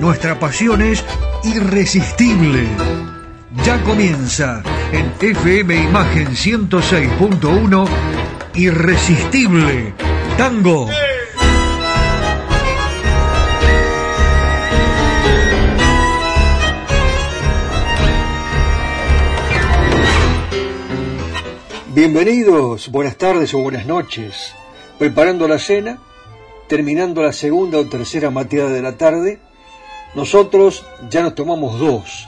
nuestra pasión es irresistible. Ya comienza en FM Imagen 106.1 Irresistible Tango. Bienvenidos, buenas tardes o buenas noches. Preparando la cena, terminando la segunda o tercera mateada de la tarde, nosotros ya nos tomamos dos,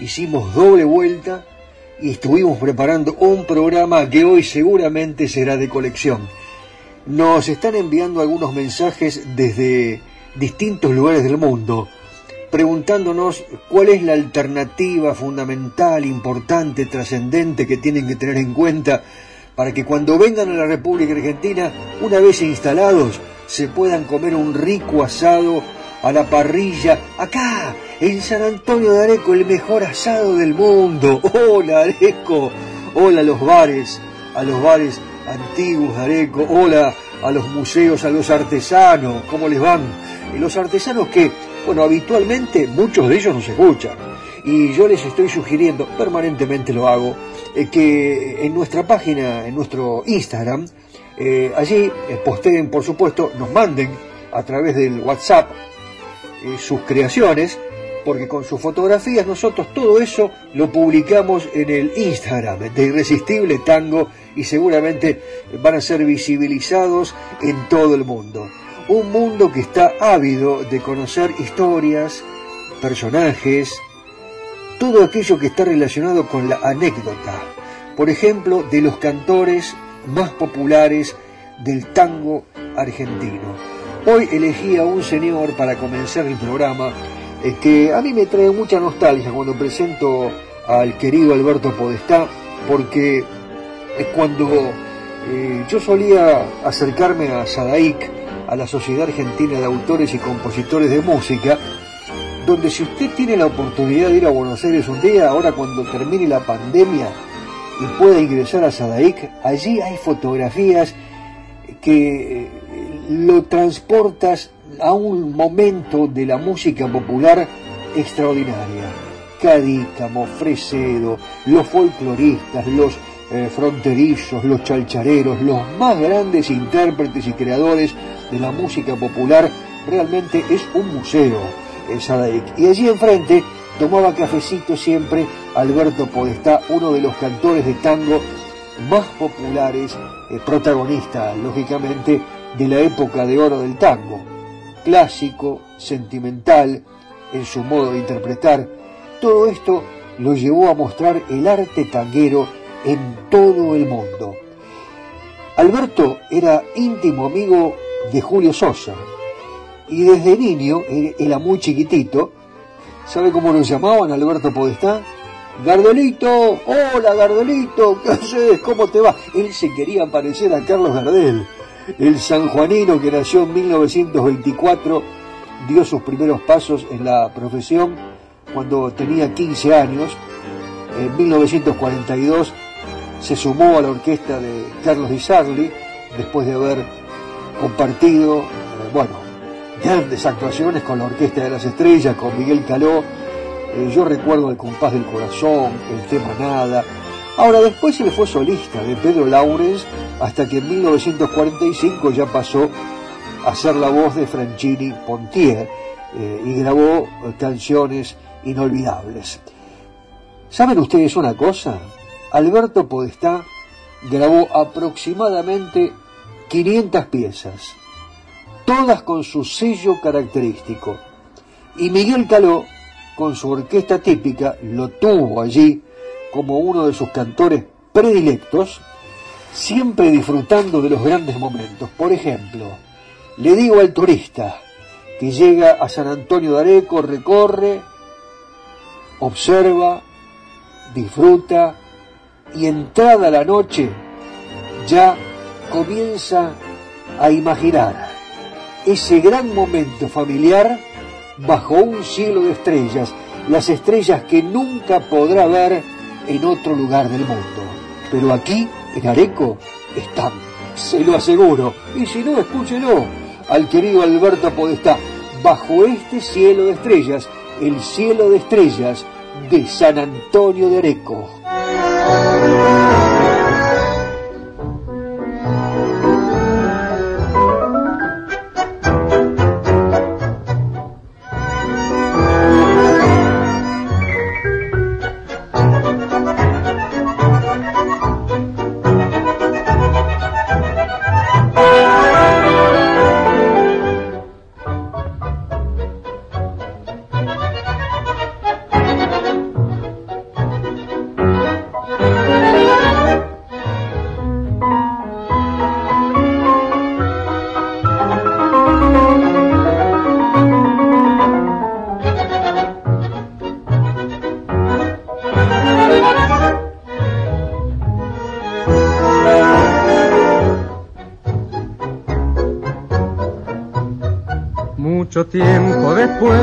hicimos doble vuelta y estuvimos preparando un programa que hoy seguramente será de colección. Nos están enviando algunos mensajes desde distintos lugares del mundo, preguntándonos cuál es la alternativa fundamental, importante, trascendente que tienen que tener en cuenta para que cuando vengan a la República Argentina, una vez instalados, se puedan comer un rico asado a la parrilla, acá, en San Antonio de Areco, el mejor asado del mundo. Hola Areco, hola a los bares, a los bares antiguos de Areco, hola a los museos, a los artesanos, ¿cómo les van? Y los artesanos que, bueno, habitualmente muchos de ellos no se escuchan. Y yo les estoy sugiriendo, permanentemente lo hago, eh, que en nuestra página, en nuestro Instagram, eh, allí eh, posteen, por supuesto, nos manden a través del WhatsApp eh, sus creaciones, porque con sus fotografías nosotros todo eso lo publicamos en el Instagram de Irresistible Tango y seguramente van a ser visibilizados en todo el mundo. Un mundo que está ávido de conocer historias, personajes, todo aquello que está relacionado con la anécdota. Por ejemplo, de los cantores más populares del tango argentino. Hoy elegí a un señor para comenzar el programa eh, que a mí me trae mucha nostalgia cuando presento al querido Alberto Podestá, porque es cuando eh, yo solía acercarme a SADAIC, a la Sociedad Argentina de Autores y Compositores de Música, donde si usted tiene la oportunidad de ir a Buenos Aires un día, ahora cuando termine la pandemia y pueda ingresar a SADAIC, allí hay fotografías que eh, lo transportas a un momento de la música popular extraordinaria. Cadícamo, Fresedo, los folcloristas, los eh, fronterizos, los chalchareros, los más grandes intérpretes y creadores de la música popular, realmente es un museo, el Sadaic. Y allí enfrente tomaba cafecito siempre Alberto Podestá, uno de los cantores de tango más populares, eh, protagonista, lógicamente, de la época de oro del tango, clásico, sentimental, en su modo de interpretar, todo esto lo llevó a mostrar el arte tanguero en todo el mundo. Alberto era íntimo amigo de Julio Sosa y desde niño, era muy chiquitito, ¿sabe cómo lo llamaban Alberto Podestá? Gardolito, hola Gardolito, ¿qué haces? ¿Cómo te va? Él se quería parecer a Carlos Gardel el sanjuanino que nació en 1924 dio sus primeros pasos en la profesión cuando tenía 15 años. En 1942 se sumó a la orquesta de Carlos Di Sarli después de haber compartido, eh, bueno, grandes actuaciones con la Orquesta de las Estrellas, con Miguel Caló. Eh, yo recuerdo el compás del corazón, el tema Nada, Ahora, después él fue solista de Pedro Laurens hasta que en 1945 ya pasó a ser la voz de Franchini Pontier eh, y grabó canciones inolvidables. ¿Saben ustedes una cosa? Alberto Podestá grabó aproximadamente 500 piezas, todas con su sello característico. Y Miguel Caló, con su orquesta típica, lo tuvo allí como uno de sus cantores predilectos, siempre disfrutando de los grandes momentos. Por ejemplo, le digo al turista que llega a San Antonio de Areco, recorre, observa, disfruta y entrada la noche ya comienza a imaginar ese gran momento familiar bajo un cielo de estrellas, las estrellas que nunca podrá ver en otro lugar del mundo. Pero aquí, en Areco, están, se lo aseguro. Y si no, escúchelo al querido Alberto Podestá, bajo este cielo de estrellas, el cielo de estrellas de San Antonio de Areco.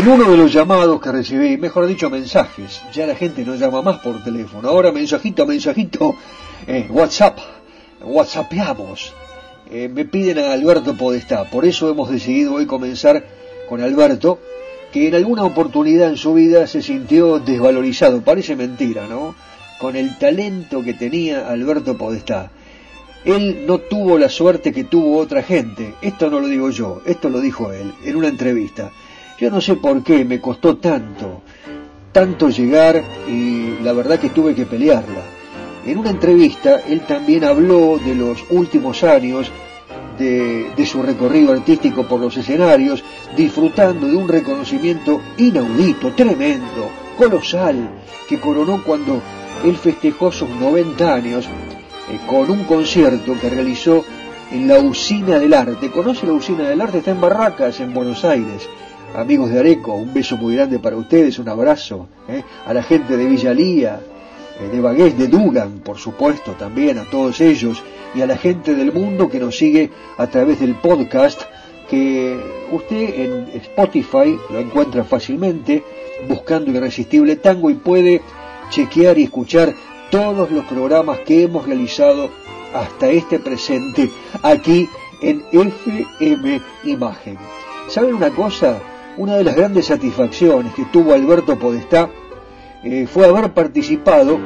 En uno de los llamados que recibí, mejor dicho mensajes, ya la gente no llama más por teléfono, ahora mensajito, mensajito, eh, WhatsApp, WhatsAppeamos, eh, me piden a Alberto Podestá, por eso hemos decidido hoy comenzar con Alberto, que en alguna oportunidad en su vida se sintió desvalorizado, parece mentira, ¿no? Con el talento que tenía Alberto Podestá. Él no tuvo la suerte que tuvo otra gente, esto no lo digo yo, esto lo dijo él en una entrevista. Yo no sé por qué me costó tanto, tanto llegar y la verdad que tuve que pelearla. En una entrevista él también habló de los últimos años de, su recorrido artístico por los escenarios, disfrutando de un reconocimiento inaudito, tremendo, colosal, que coronó cuando él festejó sus 90 años eh, con un concierto que realizó en la Usina del Arte. ¿Conoce la Usina del Arte? Está en Barracas, en Buenos Aires amigos de Areco, un beso muy grande para ustedes, un abrazo, ¿eh? a la gente de Villalía, eh, de Bagués, de Dugan, por supuesto, también a todos ellos, y a la gente del mundo que nos sigue a través del podcast, que usted en Spotify lo encuentra fácilmente, buscando Irresistible Tango y puede chequear y escuchar todos los programas que hemos realizado hasta este presente aquí en FM Imagen. ¿Saben una cosa? Una de las grandes satisfacciones que tuvo Alberto Podestá eh, fue haber participado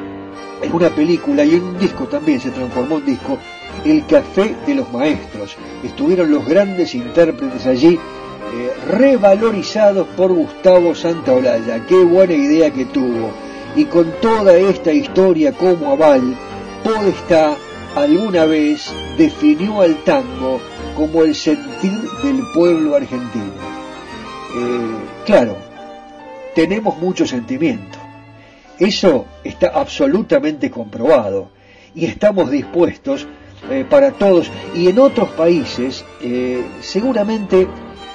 en una película y en un disco también se transformó en disco, El Café de los Maestros. Estuvieron los grandes intérpretes allí, eh, revalorizados por Gustavo Santaolalla. Qué buena idea que tuvo. Y con toda esta historia como aval, Podestá alguna vez definió al tango como el sentir del pueblo argentino. Eh, claro, tenemos mucho sentimiento. Eso está absolutamente comprobado y estamos dispuestos eh, para todos. Y en otros países eh, seguramente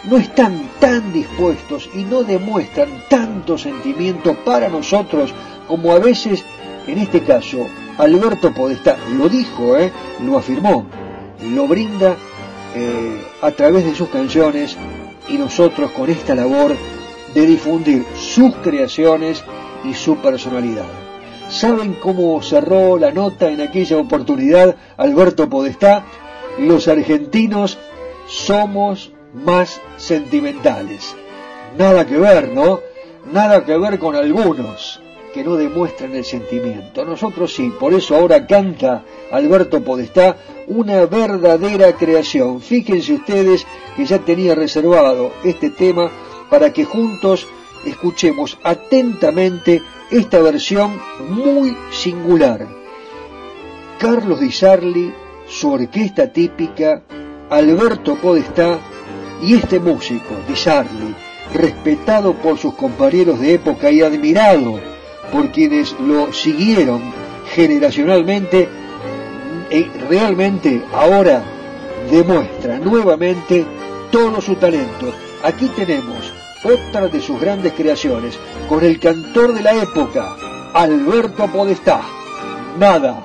no están tan dispuestos y no demuestran tanto sentimiento para nosotros como a veces, en este caso, Alberto Podestá lo dijo, lo afirmó, lo brinda a través de sus canciones y nosotros con esta labor de difundir sus creaciones y su personalidad. ¿Saben cómo cerró la nota en aquella oportunidad Alberto Podestá? Los argentinos somos más sentimentales. Nada que ver, ¿no? Nada que ver con algunos que no demuestran el sentimiento. Nosotros sí, por eso ahora canta Alberto Podestá una verdadera creación. Fíjense ustedes que ya tenía reservado este tema para que juntos escuchemos atentamente esta versión muy singular. Carlos Di Sarli, su orquesta típica, Alberto Podestá y este músico, Di Sarli, respetado por sus compañeros de época y admirado por quienes lo siguieron generacionalmente, realmente ahora demuestra nuevamente todo su talento. Aquí tenemos otra de sus grandes creaciones con el cantor de la época, Alberto Podestá. Nada.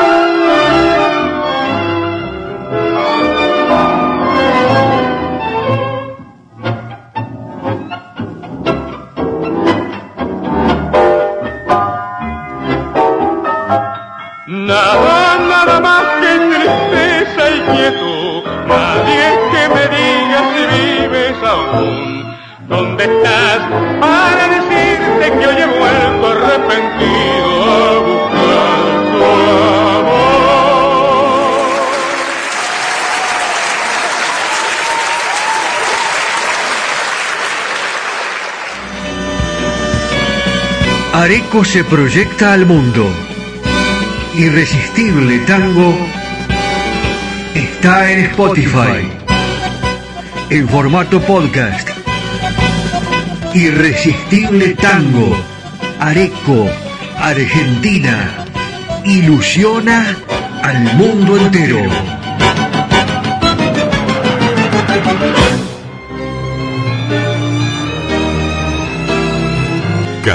nadie que me diga si vives aún. ¿Dónde estás para decirte que hoy he vuelto arrepentido a buscar tu amor? Areco se proyecta al mundo. Irresistible tango está en Spotify. En formato podcast. Irresistible Tango. Areco, Argentina. Ilusiona al mundo entero.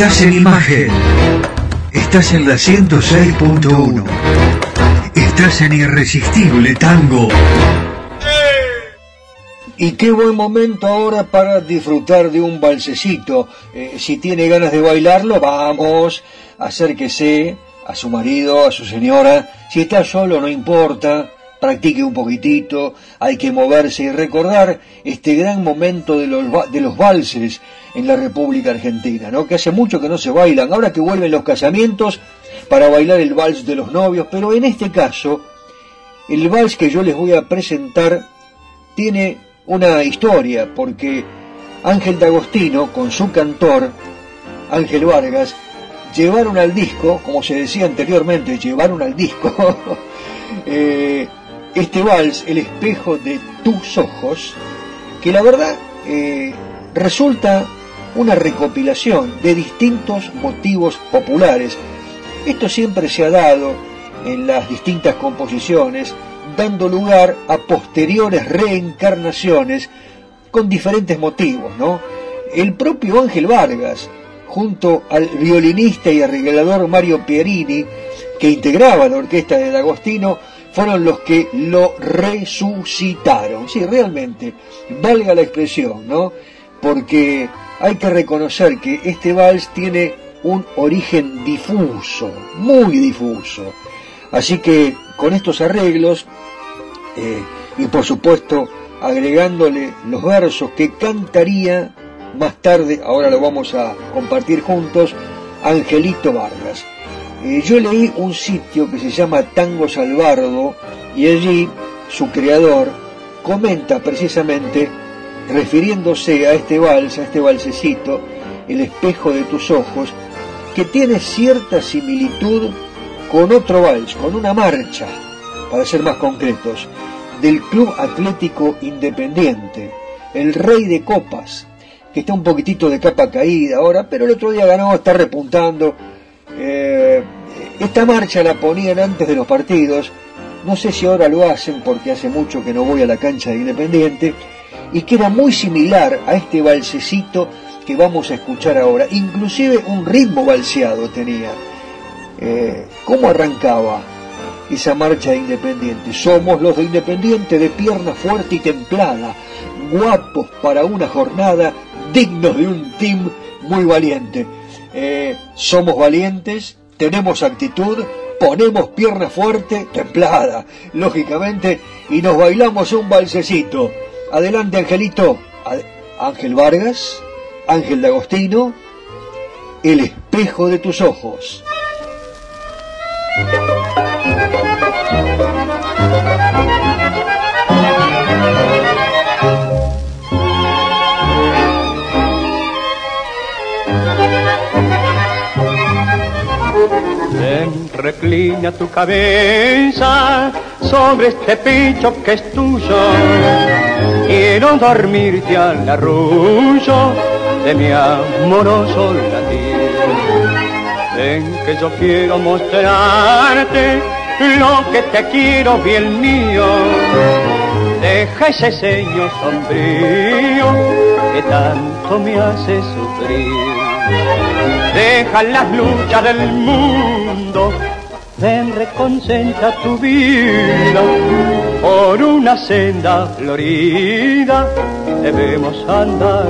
Estás en imagen. Estás en la 106.1. Estás en Irresistible Tango. Y qué buen momento ahora para disfrutar de un balsecito. Eh, si tiene ganas de bailarlo, vamos, acérquese a su marido, a su señora. Si está solo, no importa practique un poquitito, hay que moverse y recordar este gran momento de los, de los valses en la República Argentina, ¿no? que hace mucho que no se bailan, ahora que vuelven los casamientos para bailar el vals de los novios, pero en este caso, el vals que yo les voy a presentar tiene una historia, porque Ángel D'Agostino, con su cantor, Ángel Vargas, llevaron al disco, como se decía anteriormente, llevaron al disco, eh, este vals, El espejo de tus ojos, que la verdad eh, resulta una recopilación de distintos motivos populares. Esto siempre se ha dado en las distintas composiciones, dando lugar a posteriores reencarnaciones con diferentes motivos. El propio Ángel Vargas, junto al violinista y arreglador Mario Pierini, que integraba la orquesta de D'Agostino, fueron los que lo resucitaron. Sí, realmente, valga la expresión, ¿no? Porque hay que reconocer que este vals tiene un origen difuso, muy difuso. Así que con estos arreglos, eh, y por supuesto agregándole los versos que cantaría más tarde, ahora lo vamos a compartir juntos, Angelito Vargas. Eh, yo leí un sitio que se llama Tango Salvardo y allí su creador comenta precisamente, refiriéndose a este vals, a este valsecito, El espejo de tus ojos, que tiene cierta similitud con otro vals, con una marcha, para ser más concretos, del Club Atlético Independiente, el Rey de Copas, que está un poquitito de capa caída ahora, pero el otro día ganó, está repuntando, eh, esta marcha la ponían antes de los partidos, no sé si ahora lo hacen porque hace mucho que no voy a la cancha de Independiente, y que era muy similar a este balsecito que vamos a escuchar ahora, inclusive un ritmo balseado tenía. Eh, ¿Cómo arrancaba esa marcha de Independiente? Somos los de Independiente de pierna fuerte y templada, guapos para una jornada, dignos de un team muy valiente. Somos valientes, tenemos actitud, ponemos pierna fuerte, templada, lógicamente, y nos bailamos un balsecito. Adelante, Angelito. Ángel Vargas, Ángel de Agostino, el espejo de tus ojos. Reclina tu cabeza sobre este pecho que es tuyo. Quiero dormirte al arrullo de mi amoroso latir. Ven que yo quiero mostrarte lo que te quiero, bien mío. Deja ese ceño sombrío que tanto me hace sufrir. Deja las luchas del mundo, ven reconcentra tu vida por una senda florida debemos andar.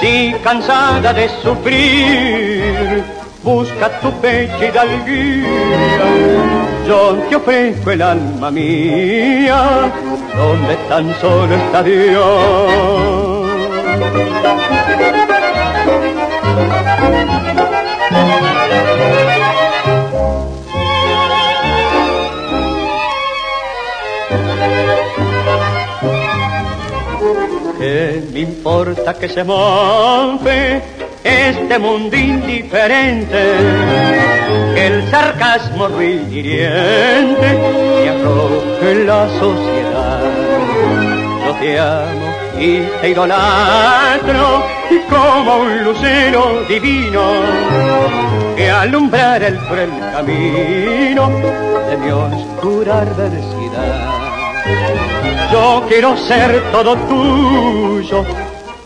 Si cansada de sufrir, busca tu pecho y guía, yo te ofrezco el alma mía, donde tan solo está Dios. ¿Qué me importa que se mofe este mundo indiferente? Que el sarcasmo ruiniriente me arroje la sociedad. Yo te amo y te idolatro como un lucero divino que alumbrar el cruel camino de mi oscura adversidad. Yo quiero ser todo tuyo,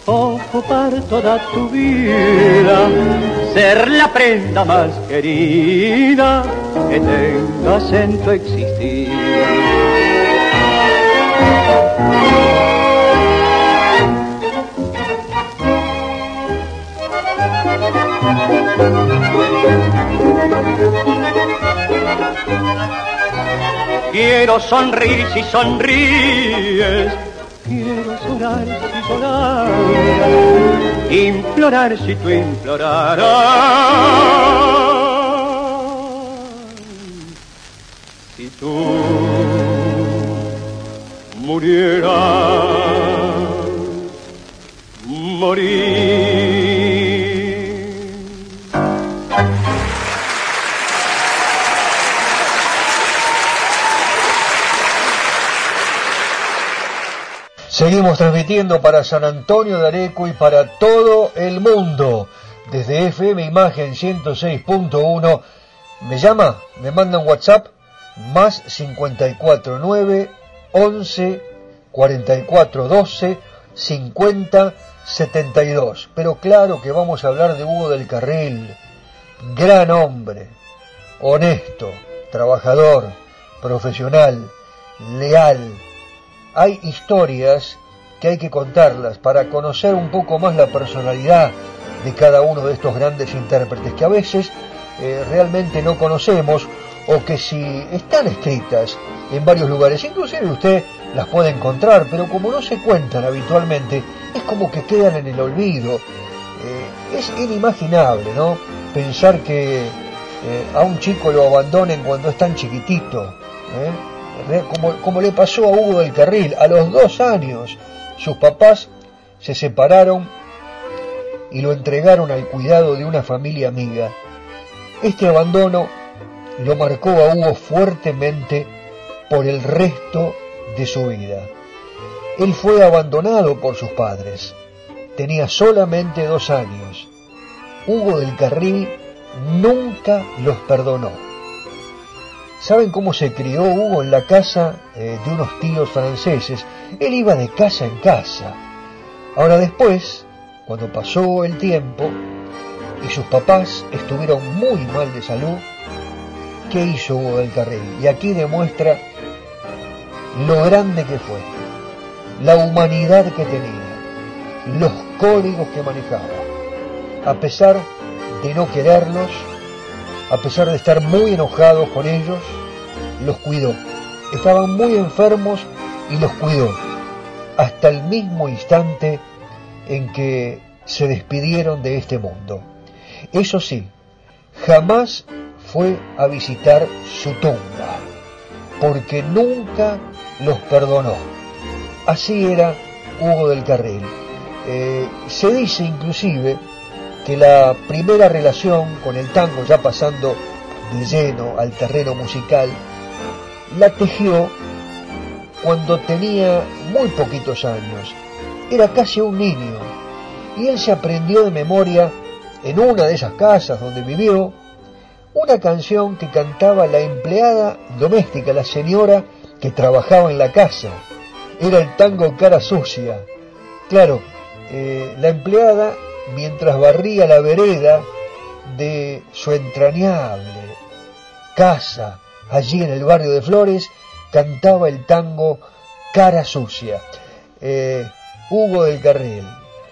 ocupar toda tu vida, ser la prenda más querida que tengas en tu existir. Quiero sonreír si sonríes, quiero llorar si llorar, implorar si tú implorarás. Si tú murieras, morir. Seguimos transmitiendo para San Antonio de Areco y para todo el mundo. Desde FM Imagen 106.1. ¿Me llama? ¿Me manda un WhatsApp? Más 549 11 44 12 50 72. Pero claro que vamos a hablar de Hugo del Carril. Gran hombre, honesto, trabajador, profesional, leal hay historias que hay que contarlas para conocer un poco más la personalidad de cada uno de estos grandes intérpretes que a veces eh, realmente no conocemos o que si están escritas en varios lugares, inclusive usted las puede encontrar, pero como no se cuentan habitualmente, es como que quedan en el olvido. Eh, es inimaginable, ¿no? Pensar que eh, a un chico lo abandonen cuando es tan chiquitito. Como, le pasó a Hugo del Carril, a los dos años sus papás se separaron y lo entregaron al cuidado de una familia amiga. Este abandono lo marcó a Hugo fuertemente por el resto de su vida. Él fue abandonado por sus padres. Tenía solamente dos años. Hugo del Carril nunca los perdonó. ¿Saben cómo se crió Hugo en la casa eh, de unos tíos franceses? Él iba de casa en casa. Ahora después, cuando pasó el tiempo y sus papás estuvieron muy mal de salud, ¿qué hizo Hugo del Carril? Y aquí demuestra lo grande que fue, la humanidad que tenía, los códigos que manejaba. A pesar de no quererlos, a pesar de estar muy enojados con ellos, los cuidó. Estaban muy enfermos y los cuidó, hasta el mismo instante en que se despidieron de este mundo. Eso sí, jamás fue a visitar su tumba, porque nunca los perdonó. Así era Hugo del Carril. Eh, se dice inclusive que la primera relación con el tango, ya pasando de lleno al terreno musical, la tejió cuando tenía muy poquitos años. Era casi un niño y él se aprendió de memoria en una de esas casas donde vivió una canción que cantaba la empleada doméstica, la señora que trabajaba en la casa. Era el tango cara sucia. Claro, eh, la empleada mientras barría la vereda de su entrañable casa allí en el barrio de Flores, cantaba el tango Cara Sucia. Eh, Hugo del Carril.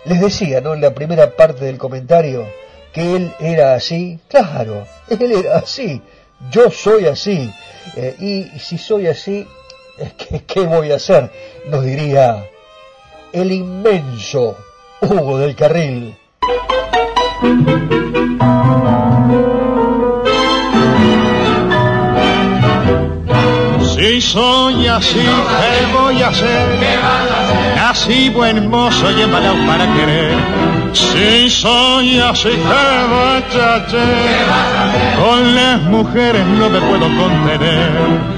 Les decía, ¿no? En la primera parte del comentario que él era así. Claro, él era así. Yo soy así. Eh, y, si soy así, ¿qué, ¿qué voy a hacer? Nos diría el inmenso Hugo del Carril. Si soy así, ¿qué voy a hacer? Nací buen mozo y embalado para querer. Si soy así, ¿qué voy a hacer? Con las mujeres no me puedo contener.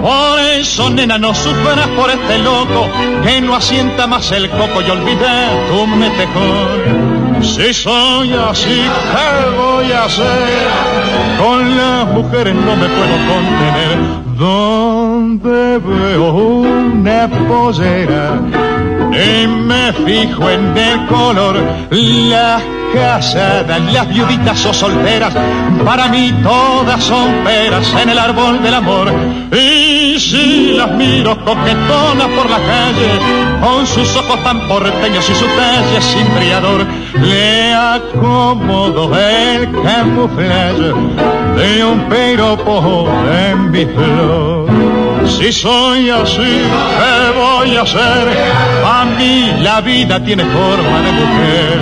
Por eso, nena, no sufras por este loco que no asienta más el coco y olvida tu metejón. Si soy así, ¿qué voy a hacer? Con las mujeres no me puedo contener. Donde veo una posera y me fijo en el color, las casadas, las viuditas o solteras, para mí todas son peras en el árbol del amor. Y si las miro coquetonas por la calle, con sus ojos tan porteños y su talle sin brillador, le acomodo el camuflaje de un piropo en mi flor. Si soy así, ¿qué voy a hacer? A mí la vida tiene forma de mujer.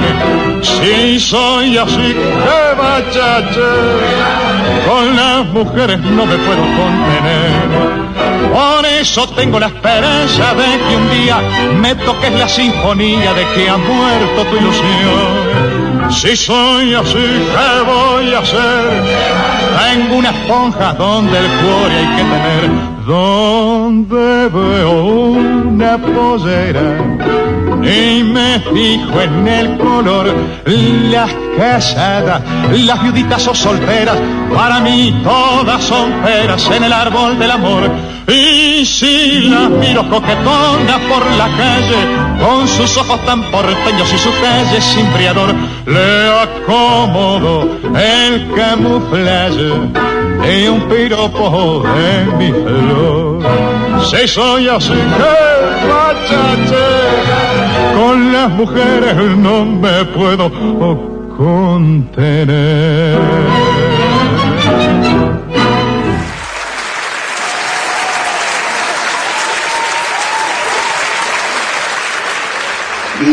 Si soy así, ¿qué bachache? Con las mujeres no me puedo contener. Por eso tengo la esperanza de que un día me toques la sinfonía de que ha muerto tu ilusión. Si soy así, ¿qué voy a hacer? Tengo una esponja donde el cuore hay que tener donde veo una posera y me fijo en el color, las casadas, las viuditas o solteras, para mí todas son peras en el árbol del amor. Y si las miro coquetonas por la calle, con sus ojos tan porteños y su calle sin briador, le acomodo el camuflaje y un piropo en mi flor. Si soy así que machate, con las mujeres no me puedo Y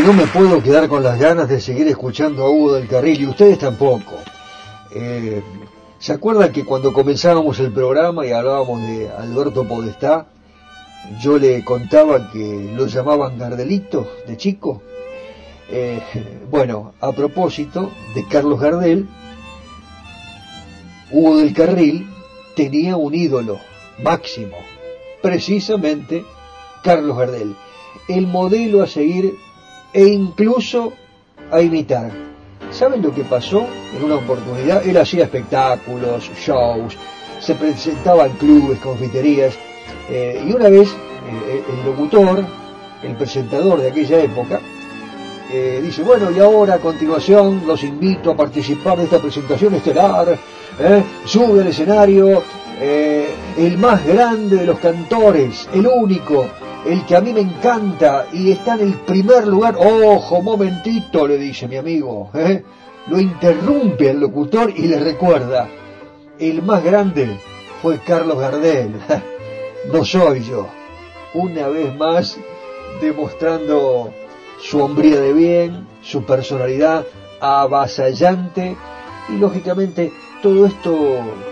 no me puedo quedar con las ganas de seguir escuchando a Hugo del Carril y ustedes tampoco. Eh, ¿Se acuerdan que cuando comenzábamos el programa y hablábamos de Alberto Podestá, yo le contaba que lo llamaban Gardelito de chico? Eh, bueno, a propósito de Carlos Gardel, Hugo del Carril tenía un ídolo máximo, precisamente Carlos Gardel, el modelo a seguir e incluso a imitar. ¿Saben lo que pasó en una oportunidad? Él hacía espectáculos, shows, se presentaba en clubes, confiterías, eh, y una vez eh, el locutor, el presentador de aquella época, eh, dice, bueno, y ahora a continuación los invito a participar de esta presentación estelar, sube al escenario el más grande de los cantores, el único, el que a mí me encanta y está en el primer lugar. Ojo, momentito, le dice mi amigo. ¿eh? Lo interrumpe el locutor y le recuerda. El más grande fue Carlos Gardel. no soy yo. Una vez más demostrando su hombría de bien, su personalidad avasallante y lógicamente todo esto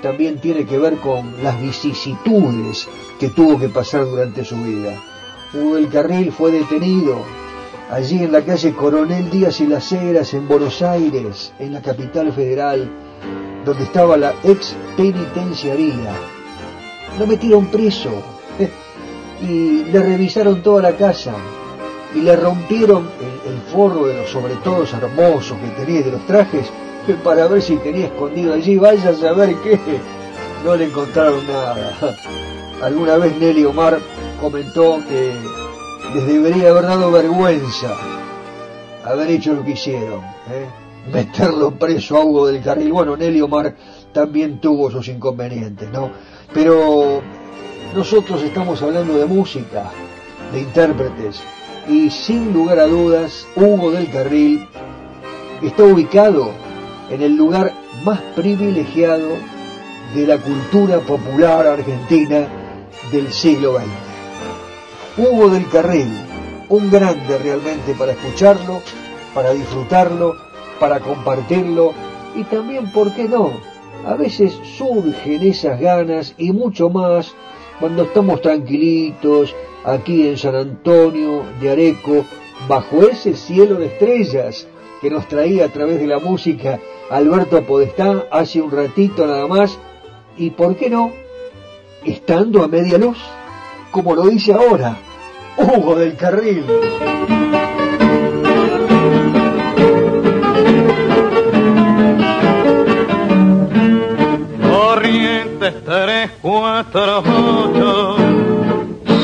también tiene que ver con las vicisitudes que tuvo que pasar durante su vida. Hugo del Carril fue detenido allí en la calle Coronel Díaz y Las Heras, en Buenos Aires, en la capital federal, donde estaba la ex penitenciaría. Lo metieron preso y le revisaron toda la casa y le rompieron el, forro de los sobretodos hermosos que tenía de los trajes para ver si tenía escondido allí. Vaya a saber qué. No le encontraron nada. Alguna vez Nelly Omar comentó que les debería haber dado vergüenza haber hecho lo que hicieron, ¿eh? meterlo preso a Hugo del Carril. Bueno, Nelly Omar también tuvo sus inconvenientes, ¿no? Pero nosotros estamos hablando de música, de intérpretes, y sin lugar a dudas, Hugo del Carril está ubicado en el lugar más privilegiado de la cultura popular argentina del siglo XX. Hugo del Carril, un grande realmente para escucharlo, para disfrutarlo, para compartirlo y también, ¿por qué no? A veces surgen esas ganas y mucho más cuando estamos tranquilitos aquí en San Antonio de Areco, bajo ese cielo de estrellas que nos traía a través de la música Alberto Podestá hace un ratito nada más, y por qué no, estando a media luz, como lo dice ahora Hugo del Carril. Corrientes 3, 4, 8,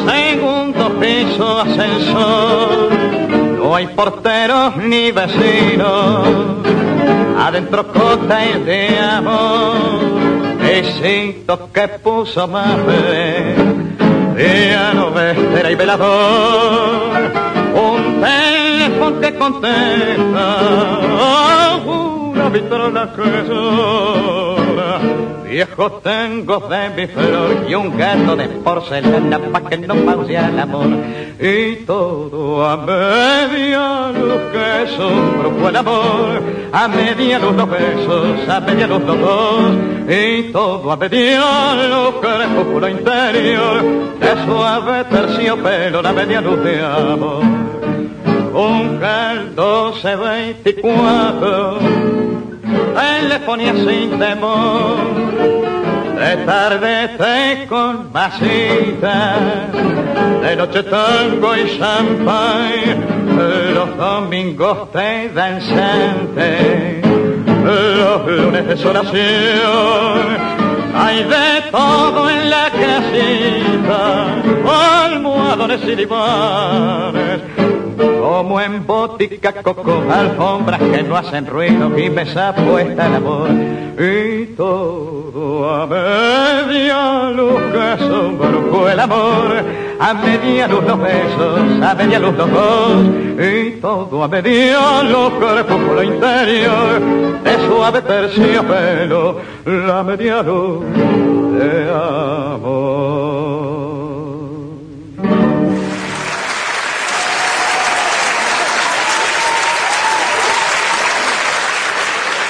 segundo piso ascensor, no hay porteros ni vecinos, adentro cota de amor, besito que puso más piano, vestera y velador, un teléfono que contesta, una vitrola que viejo tengo de mi flor y un gato de porcelana pa' que no pause el amor, y todo a media luz que un brujo el amor, a media luz los besos, a media luz los dos, y todo a media luz crepúsculo interior, de suave terciopelo, la media luz de amor. Un cal 1224, telefonía sin temor, de tarde te con masita, de noche tango y champagne, los domingos te danzante, los lunes desolación, hay de todo en la casita, almohadones y divanes, como en botica coco, alfombras que no hacen ruido y mesa puesta el amor. Y todo a media luz que el amor, a media luz los besos, a media luz los dos, y todo a media luz crepúsculo interior, de suave terciopelo, la media luz de amor.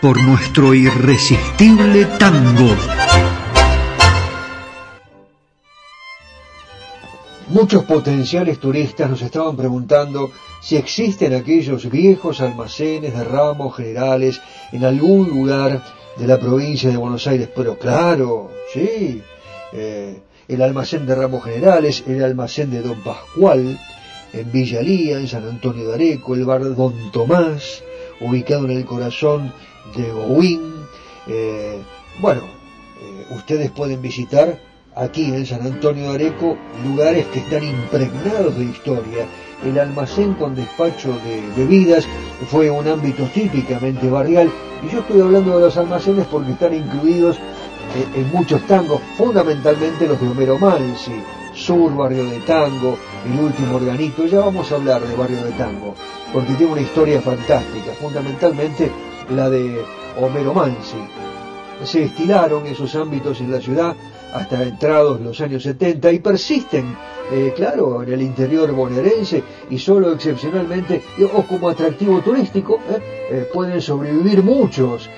por nuestro irresistible tango. Muchos potenciales turistas nos estaban preguntando si existen aquellos viejos almacenes de ramos generales en algún lugar de la provincia de Buenos Aires. Pero claro, sí, eh, el almacén de ramos generales, el almacén de Don Pascual, en Villalía, en San Antonio de Areco, el bar Don Tomás, ubicado en el corazón de Gowin. Eh, bueno, eh, ustedes pueden visitar aquí en San Antonio de Areco lugares que están impregnados de historia. El almacén con despacho de bebidas fue un ámbito típicamente barrial y yo estoy hablando de los almacenes porque están incluidos eh, en muchos tangos, fundamentalmente los de Homero Mansi, Sur, Barrio de Tango, El Último Organito, ya vamos a hablar de Barrio de Tango, porque tiene una historia fantástica, fundamentalmente la de Homero Mansi. Se estilaron esos ámbitos en la ciudad hasta entrados los años 70 y persisten, eh, claro, en el interior bonaerense y solo excepcionalmente o como atractivo turístico eh, eh, pueden sobrevivir muchos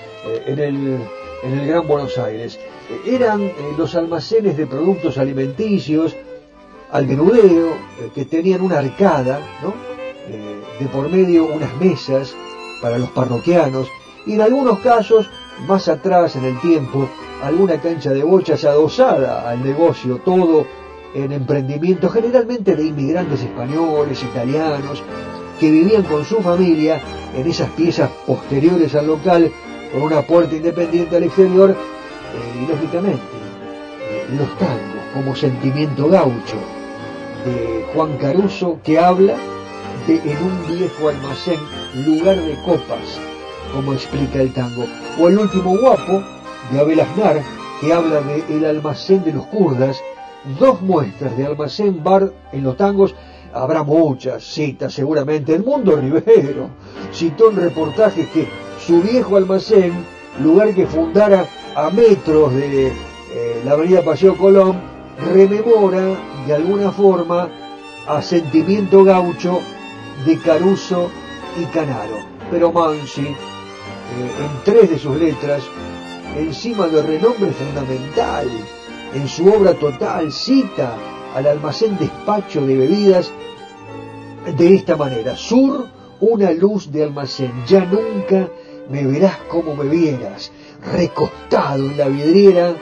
en, el, en el Gran Buenos Aires. Eran los almacenes de productos alimenticios al menudeo eh, que tenían una arcada, ¿no? Eh, de por medio unas mesas para los parroquianos y en algunos casos, más atrás en el tiempo, alguna cancha de bochas adosada al negocio, todo en emprendimientos generalmente de inmigrantes españoles, italianos, que vivían con su familia en esas piezas posteriores al local, con una puerta independiente al exterior, eh, y lógicamente los tangos como sentimiento gaucho de Juan Caruso que habla de en un viejo almacén lugar de copas, como explica el tango, o el último guapo de Abel Aznar que habla de el almacén de los kurdas, dos muestras de almacén bar en los tangos. Habrá muchas citas seguramente. El mundo Rivero. Citó en reportajes que su viejo almacén, lugar que fundara a metros de eh, la avenida Paseo Colón, rememora de alguna forma a sentimiento gaucho de Caruso y Canaro. Pero Mansi, eh, en tres de sus letras, encima de renombre fundamental, en su obra total, cita al almacén despacho de bebidas de esta manera. Sur, una luz de almacén. Ya nunca me verás como me vieras, recostado en la vidriera,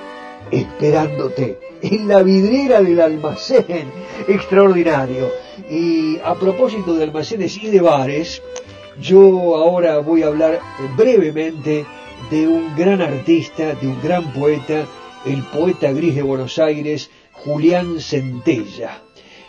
esperándote. En la vidriera del almacén. Extraordinario. Y a propósito de almacenes y de bares, yo ahora voy a hablar brevemente de un gran artista, de un gran poeta, el poeta gris de Buenos Aires, Julián Centella,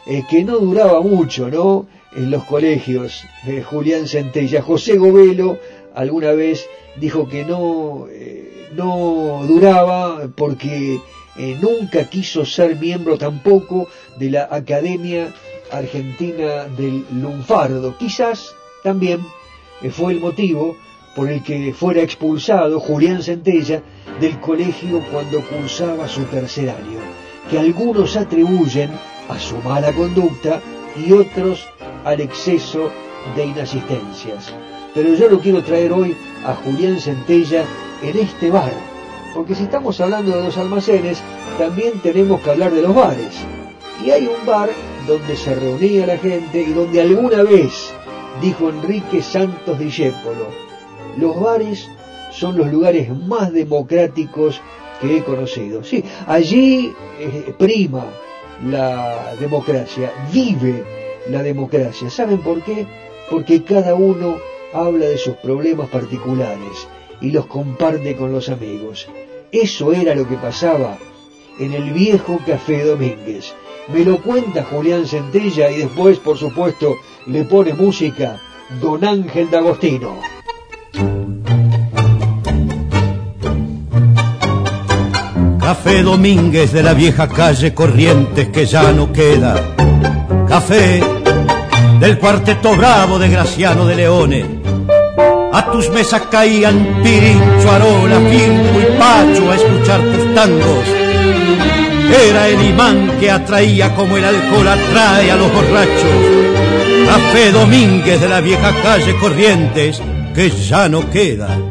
eh, que no duraba mucho, ¿no? En los colegios, Julián Centella. José Govelo alguna vez dijo que no, eh, no duraba porque eh, nunca quiso ser miembro tampoco de la Academia Argentina del Lunfardo. Quizás también fue el motivo por el que fuera expulsado Julián Centella del colegio cuando cursaba su tercer año, que algunos atribuyen a su mala conducta y otros al exceso de inasistencias. Pero yo lo quiero traer hoy a Julián Centella en este bar, porque si estamos hablando de los almacenes, también tenemos que hablar de los bares. Y hay un bar donde se reunía la gente y donde alguna vez dijo Enrique Santos Discépolo, los bares son los lugares más democráticos que he conocido. Sí, allí eh, prima la democracia, vive la democracia. ¿Saben por qué? Porque cada uno habla de sus problemas particulares y los comparte con los amigos. Eso era lo que pasaba en el viejo Café Domínguez. Me lo cuenta Julián Centella y después, por supuesto, le pone música Don Ángel D'Agostino. Café Domínguez de la vieja calle Corrientes que ya no queda. Café del cuarteto bravo de Graciano de Leone. A tus mesas caían Pirincho, Arola, Firmo y Pacho a escuchar tus tangos. Era el imán que atraía como el alcohol atrae a los borrachos. Café Domínguez de la vieja calle Corrientes que ya no queda.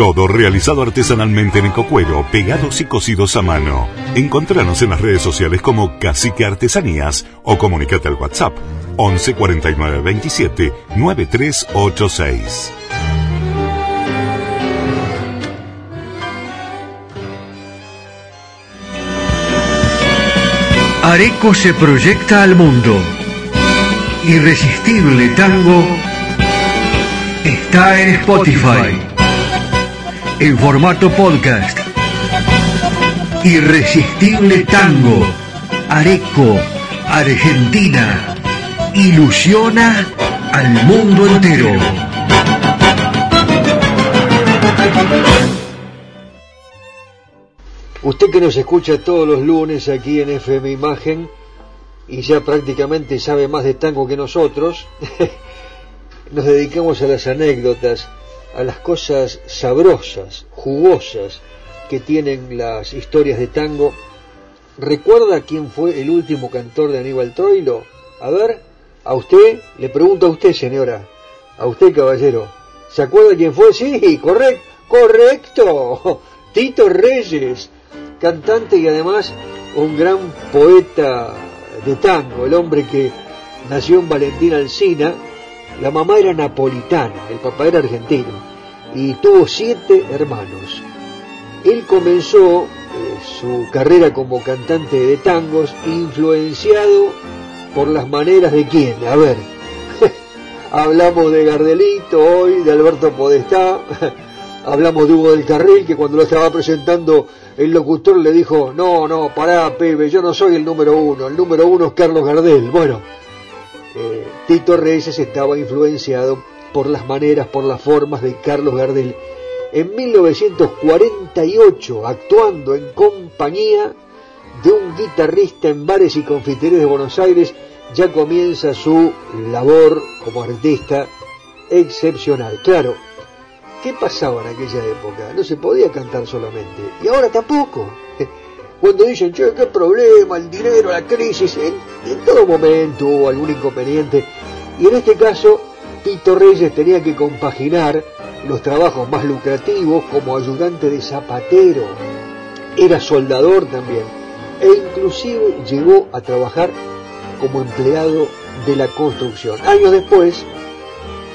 Todo realizado artesanalmente en ecocuero, pegados y cosidos a mano. Encontranos en las redes sociales como Cacique Artesanías o comunicate al WhatsApp 11 49 27 9386. Areco se proyecta al mundo. Irresistible Tango está en Spotify. En formato podcast. Irresistible Tango. Areco, Argentina. Ilusiona al mundo entero. Usted que nos escucha todos los lunes aquí en FM Imagen y ya prácticamente sabe más de tango que nosotros, nos dedicamos a las anécdotas, a las cosas sabrosas, jugosas que tienen las historias de tango. ¿Recuerda quién fue el último cantor de Aníbal Troilo? A ver, a usted, le pregunto a usted, señora, a usted, caballero. ¿Se acuerda quién fue? Sí, correcto, correcto. Tito Reyes, cantante y además un gran poeta de tango, el hombre que nació en Valentina Alsina, la mamá era napolitana, el papá era argentino, y tuvo siete hermanos. Él comenzó eh, su carrera como cantante de tangos influenciado por las maneras de quién, a ver, hablamos de Gardelito hoy, de Alberto Podestá, hablamos de Hugo del Carril, que cuando lo estaba presentando el locutor le dijo, no, no, pará, Pepe, yo no soy el número uno, el número uno es Carlos Gardel. Bueno, eh, Tito Reyes estaba influenciado por las maneras, por las formas de Carlos Gardel. En 1948, actuando en compañía de un guitarrista en bares y confiterías de Buenos Aires, ya comienza su labor como artista excepcional. Claro, ¿Qué pasaba en aquella época? No se podía cantar solamente. Y ahora tampoco. Cuando dicen, che, qué problema, el dinero, la crisis, en, todo momento hubo algún inconveniente. Y en este caso, Tito Reyes tenía que compaginar los trabajos más lucrativos como ayudante de zapatero. Era soldador también. E inclusive llegó a trabajar como empleado de la construcción. Años después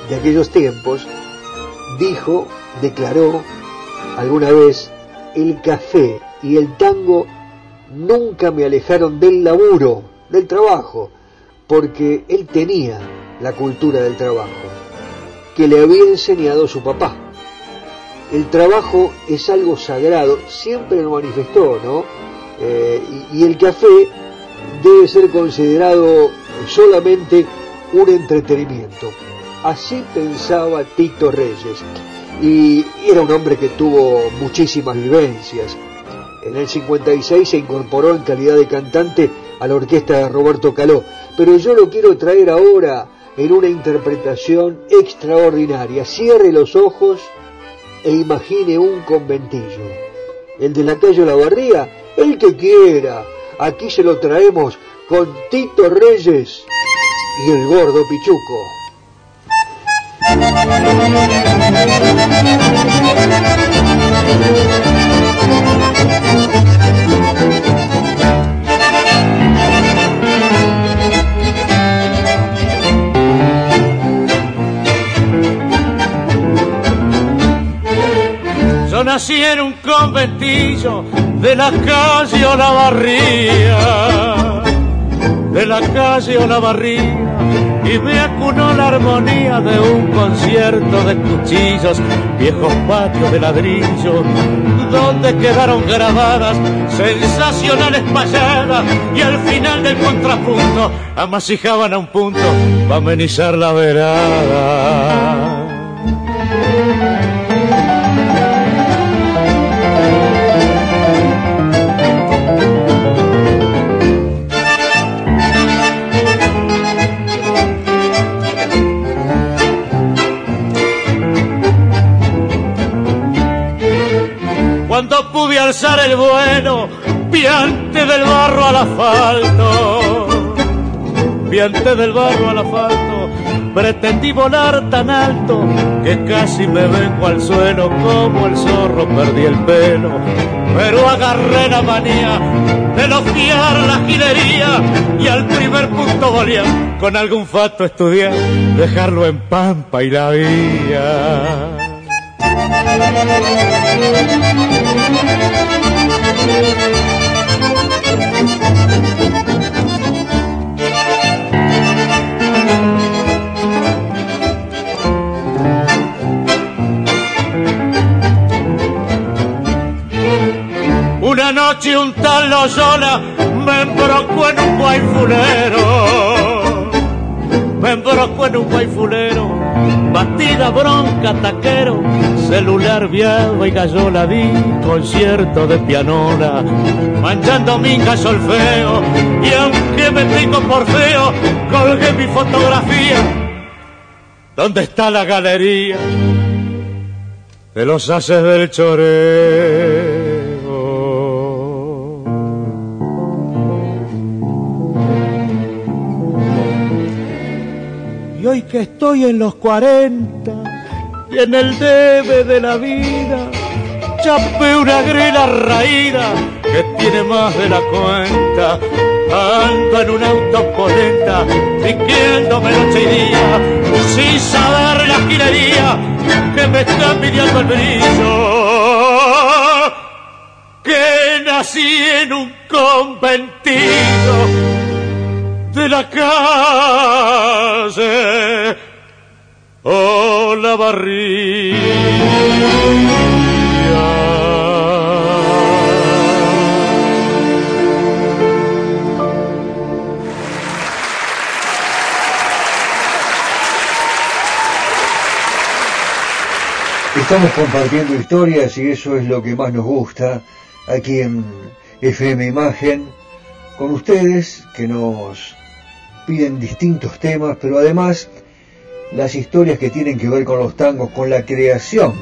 de aquellos tiempos, dijo, declaró alguna vez, el café y el tango nunca me alejaron del laburo, del trabajo, porque él tenía la cultura del trabajo, que le había enseñado su papá. El trabajo es algo sagrado, siempre lo manifestó, ¿no? Eh, y el café debe ser considerado solamente un entretenimiento. Así pensaba Tito Reyes. Y era un hombre que tuvo muchísimas vivencias. En el 56 se incorporó en calidad de cantante a la orquesta de Roberto Caló. Pero yo lo quiero traer ahora en una interpretación extraordinaria. Cierre los ojos e imagine un conventillo. El de la calle La Barría, el que quiera. Aquí se lo traemos con Tito Reyes y el gordo Pichuco. Yo nací en un conventillo de la calle Olavarría, de la calle Olavarría y me acunó la armonía de un concierto de cuchillos, viejos patios de ladrillo, donde quedaron grabadas sensacionales payadas y al final del contrapunto amasijaban a un punto para amenizar la verada. Del bueno, piante del barro al asfalto. Piante del barro al asfalto, pretendí volar tan alto que casi me vengo al suelo como el zorro perdí el pelo. Pero agarré la manía de elogiar la gilería y al primer punto volía con algún fato estudiar, dejarlo en pampa y la vía. Una noche un tal Loyola me embrocó en un guayfulero. Me embrocó en un guayfulero. Batida, bronca, taquero. Celular viado y gallola di concierto de pianola. Manchando mi solfeo. Y aunque me tengo por feo, colgué mi fotografía. ¿Dónde está la galería? De los haces del choreo. Que estoy en los 40 y en el debe de la vida, chapé una grela raída que tiene más de la cuenta. Ando en un auto polenta, noche y día, sin saber la gilería que me está pidiendo el brillo. Que nací en un conventido de la calle. O la Estamos compartiendo historias y eso es lo que más nos gusta aquí en FM Imagen, con ustedes que nos piden distintos temas, pero además las historias que tienen que ver con los tangos, con la creación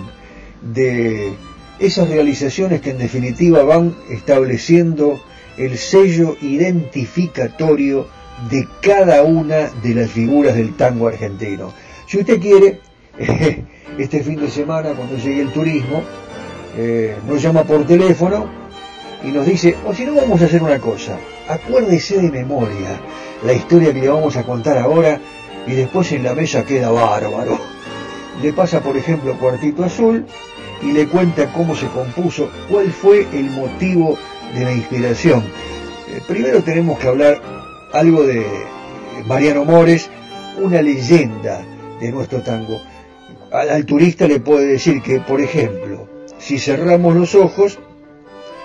de esas realizaciones que en definitiva van estableciendo el sello identificatorio de cada una de las figuras del tango argentino. Si usted quiere, este fin de semana, cuando llegue el turismo, eh, nos llama por teléfono y nos dice, o si no vamos a hacer una cosa, acuérdese de memoria la historia que le vamos a contar ahora y después en la mesa queda bárbaro. Le pasa, por ejemplo, Cuartito Azul y le cuenta cómo se compuso, cuál fue el motivo de la inspiración. Eh, primero tenemos que hablar algo de Mariano Mores, una leyenda de nuestro tango. Al, al turista le puede decir que, por ejemplo, si cerramos los ojos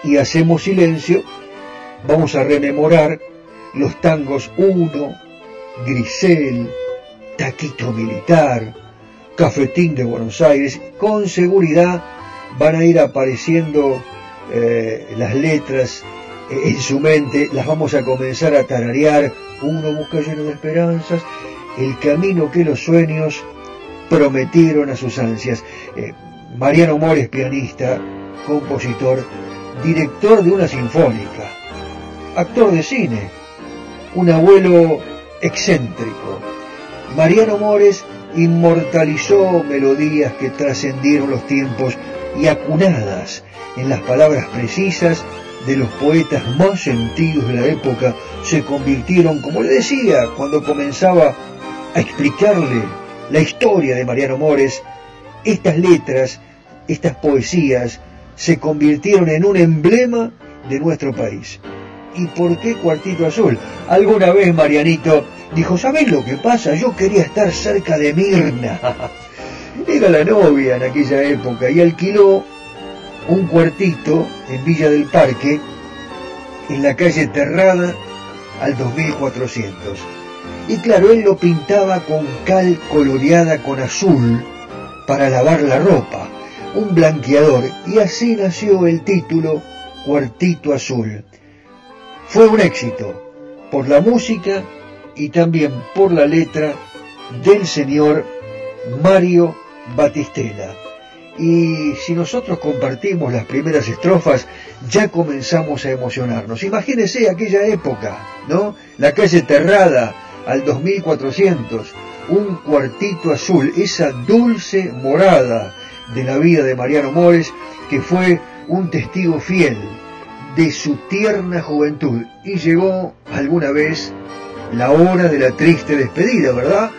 y hacemos silencio, vamos a rememorar los tangos 1, Grisel, Taquito Militar, Cafetín de Buenos Aires, con seguridad van a ir apareciendo eh, las letras eh, en su mente, las vamos a comenzar a tararear, uno busca lleno de esperanzas, el camino que los sueños prometieron a sus ansias. Eh, Mariano Mores, pianista, compositor, director de una sinfónica, actor de cine, un abuelo excéntrico. Mariano Mores inmortalizó melodías que trascendieron los tiempos y acunadas en las palabras precisas de los poetas más sentidos de la época se convirtieron, como le decía, cuando comenzaba a explicarle la historia de Mariano Mores, estas letras, estas poesías se convirtieron en un emblema de nuestro país. ¿Y por qué Cuartito Azul? Alguna vez Marianito dijo, ¿sabés lo que pasa? Yo quería estar cerca de Mirna. Era la novia en aquella época y alquiló un cuartito en Villa del Parque, en la calle Terrada, al 2400. Y claro, él lo pintaba con cal coloreada con azul para lavar la ropa, un blanqueador, y así nació el título Cuartito Azul. Fue un éxito por la música y también por la letra del señor Mario Batistela. y si nosotros compartimos las primeras estrofas, ya comenzamos a emocionarnos. Imagínense aquella época, ¿no? La calle Terrada al 2400, un cuartito azul, esa dulce morada de la vida de Mariano Mores, que fue un testigo fiel de su tierna juventud. Y llegó alguna vez la hora de la triste despedida, ¿verdad?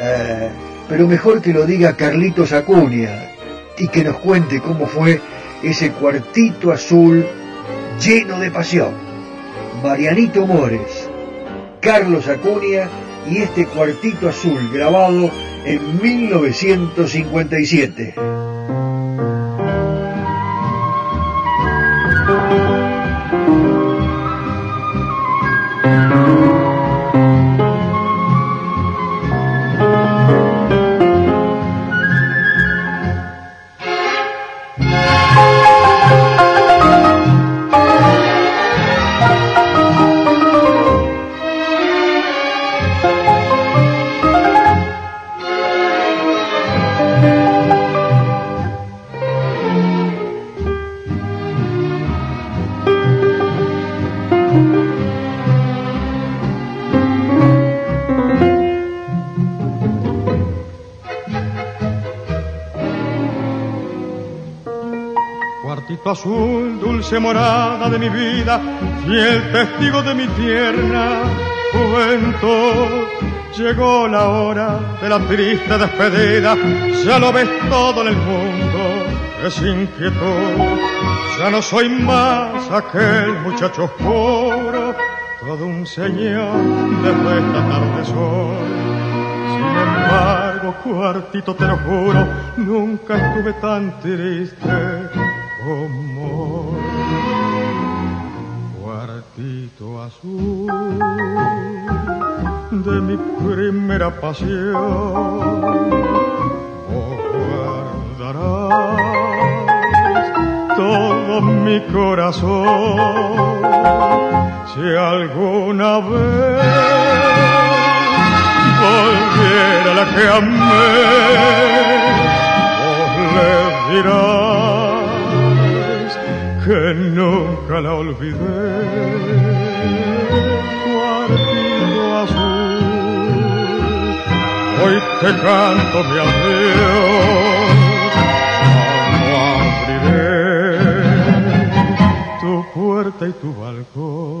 Eh, pero mejor que lo diga Carlitos Acuña y que nos cuente cómo fue ese cuartito azul lleno de pasión. Marianito Mores, Carlos Acuña y este cuartito azul grabado en 1957. Morada de mi vida, fiel testigo de mi tierna juventud. Llegó la hora de la triste despedida, ya lo ves todo en el mundo, es inquietud. Ya no soy más aquel muchacho oscuro, todo un señor desde esta tarde sol. Sin embargo, cuartito, te lo juro, nunca estuve tan triste como azul de mi primera pasión. Vos guardarás todo mi corazón si alguna vez volviera la que amé, vos le dirás que nunca la olvidé. Cuartito azul, hoy te canto mi adiós. No abriré tu puerta y tu balcón.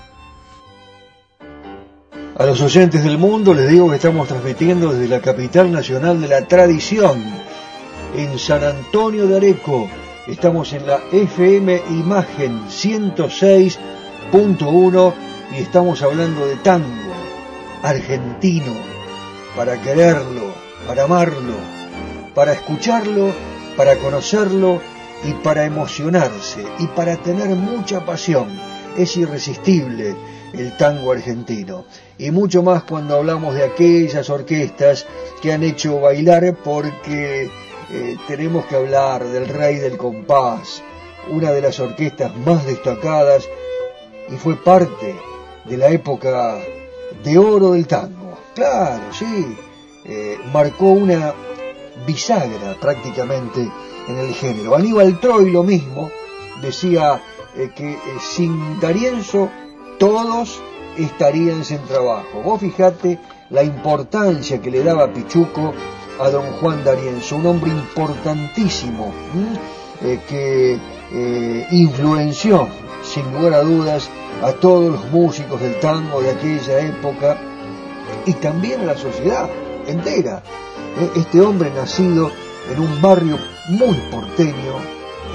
A los oyentes del mundo les digo que estamos transmitiendo desde la capital nacional de la tradición, en San Antonio de Areco. Estamos en la FM Imagen 106.1 y estamos hablando de tango argentino, para quererlo, para amarlo, para escucharlo, para conocerlo y para emocionarse y para tener mucha pasión. Es irresistible el tango argentino. Y mucho más cuando hablamos de aquellas orquestas que han hecho bailar porque eh, tenemos que hablar del Rey del Compás, una de las orquestas más destacadas y fue parte de la época de oro del tango. Claro, sí, eh, marcó una bisagra prácticamente en el género. Aníbal Troy lo mismo, decía eh, que sin Darienzo todos estarían sin trabajo. Vos fijate la importancia que le daba Pichuco a don Juan D'Arienzo, un hombre importantísimo eh, que eh, influenció sin lugar a dudas a todos los músicos del tango de aquella época y también a la sociedad entera. Eh, este hombre nacido en un barrio muy porteño,